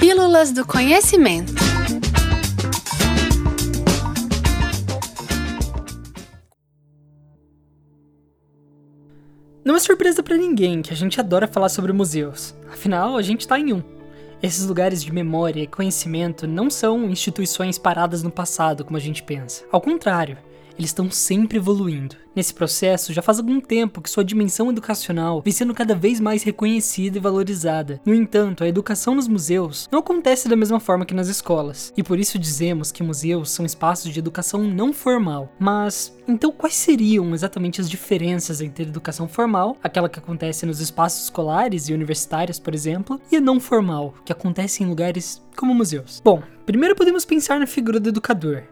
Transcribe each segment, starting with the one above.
Pílulas do Conhecimento. Não é surpresa para ninguém que a gente adora falar sobre museus. Afinal, a gente tá em um. Esses lugares de memória e conhecimento não são instituições paradas no passado como a gente pensa. Ao contrário, eles estão sempre evoluindo. Nesse processo, já faz algum tempo que sua dimensão educacional vem sendo cada vez mais reconhecida e valorizada. No entanto, a educação nos museus não acontece da mesma forma que nas escolas, e por isso dizemos que museus são espaços de educação não formal. Mas, então quais seriam exatamente as diferenças entre a educação formal, aquela que acontece nos espaços escolares e universitários, por exemplo, e a não formal, que acontece em lugares como museus? Bom, primeiro podemos pensar na figura do educador.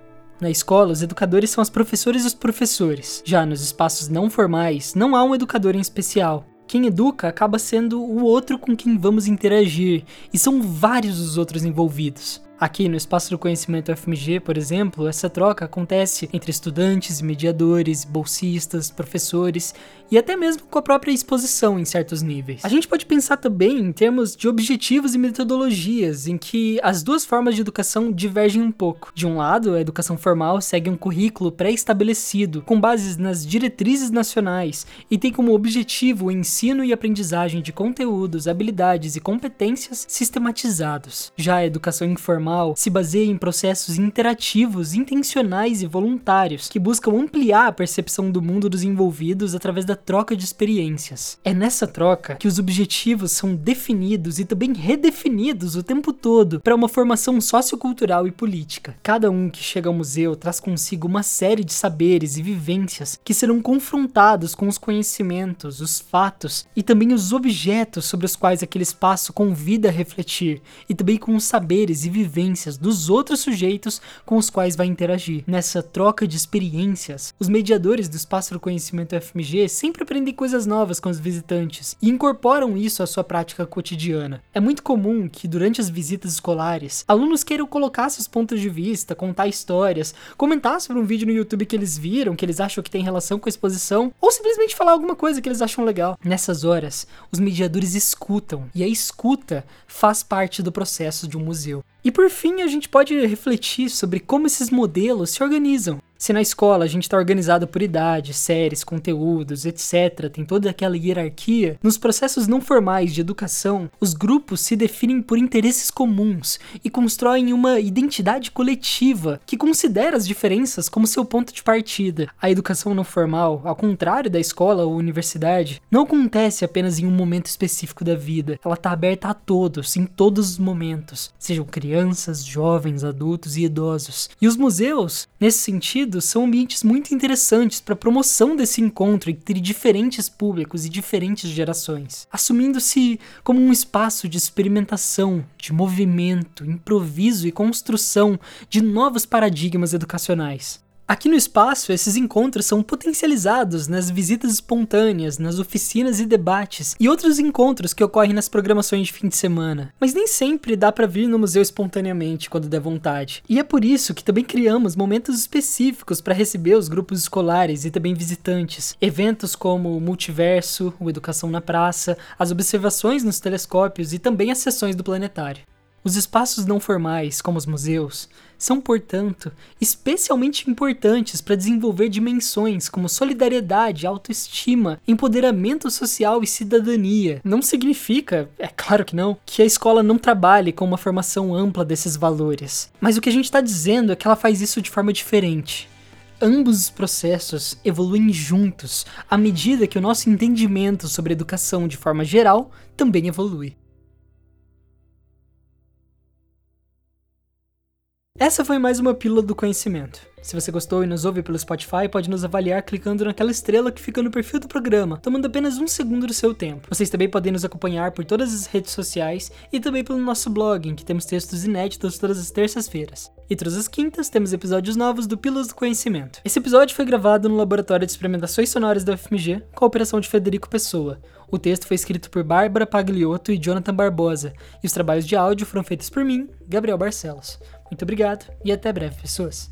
Na escola, os educadores são as professoras e os professores. Já nos espaços não formais, não há um educador em especial. Quem educa acaba sendo o outro com quem vamos interagir, e são vários os outros envolvidos. Aqui no Espaço do Conhecimento FMG, por exemplo, essa troca acontece entre estudantes, mediadores, bolsistas, professores e até mesmo com a própria exposição em certos níveis. A gente pode pensar também em termos de objetivos e metodologias, em que as duas formas de educação divergem um pouco. De um lado, a educação formal segue um currículo pré-estabelecido, com bases nas diretrizes nacionais, e tem como objetivo o ensino e aprendizagem de conteúdos, habilidades e competências sistematizados. Já a educação informal formal se baseia em processos interativos, intencionais e voluntários que buscam ampliar a percepção do mundo dos envolvidos através da troca de experiências. É nessa troca que os objetivos são definidos e também redefinidos o tempo todo para uma formação sociocultural e política. Cada um que chega ao museu traz consigo uma série de saberes e vivências que serão confrontados com os conhecimentos, os fatos e também os objetos sobre os quais aquele espaço convida a refletir, e também com os saberes e vivências vivências dos outros sujeitos com os quais vai interagir. Nessa troca de experiências, os mediadores do espaço do conhecimento FMG sempre aprendem coisas novas com os visitantes e incorporam isso à sua prática cotidiana. É muito comum que durante as visitas escolares, alunos queiram colocar seus pontos de vista, contar histórias, comentar sobre um vídeo no YouTube que eles viram, que eles acham que tem relação com a exposição, ou simplesmente falar alguma coisa que eles acham legal. Nessas horas, os mediadores escutam, e a escuta faz parte do processo de um museu. E por fim, a gente pode refletir sobre como esses modelos se organizam. Se na escola a gente está organizado por idade, séries, conteúdos, etc., tem toda aquela hierarquia, nos processos não formais de educação, os grupos se definem por interesses comuns e constroem uma identidade coletiva que considera as diferenças como seu ponto de partida. A educação não formal, ao contrário da escola ou universidade, não acontece apenas em um momento específico da vida, ela está aberta a todos, em todos os momentos, sejam crianças, jovens, adultos e idosos. E os museus, nesse sentido, são ambientes muito interessantes para promoção desse encontro entre diferentes públicos e diferentes gerações, assumindo-se como um espaço de experimentação, de movimento, improviso e construção de novos paradigmas educacionais. Aqui no espaço, esses encontros são potencializados nas visitas espontâneas, nas oficinas e debates e outros encontros que ocorrem nas programações de fim de semana. Mas nem sempre dá para vir no museu espontaneamente quando der vontade. E é por isso que também criamos momentos específicos para receber os grupos escolares e também visitantes. Eventos como o Multiverso, o Educação na Praça, as observações nos telescópios e também as sessões do planetário. Os espaços não formais, como os museus, são, portanto, especialmente importantes para desenvolver dimensões como solidariedade, autoestima, empoderamento social e cidadania. Não significa, é claro que não, que a escola não trabalhe com uma formação ampla desses valores. Mas o que a gente está dizendo é que ela faz isso de forma diferente. Ambos os processos evoluem juntos à medida que o nosso entendimento sobre educação de forma geral também evolui. Essa foi mais uma pílula do conhecimento. Se você gostou e nos ouve pelo Spotify, pode nos avaliar clicando naquela estrela que fica no perfil do programa, tomando apenas um segundo do seu tempo. Vocês também podem nos acompanhar por todas as redes sociais e também pelo nosso blog, em que temos textos inéditos todas as terças-feiras. E todas as quintas temos episódios novos do Pílulas do Conhecimento. Esse episódio foi gravado no Laboratório de Experimentações Sonoras da UFMG, com a operação de Federico Pessoa. O texto foi escrito por Bárbara Pagliotto e Jonathan Barbosa, e os trabalhos de áudio foram feitos por mim, Gabriel Barcelos. Muito obrigado e até breve, pessoas.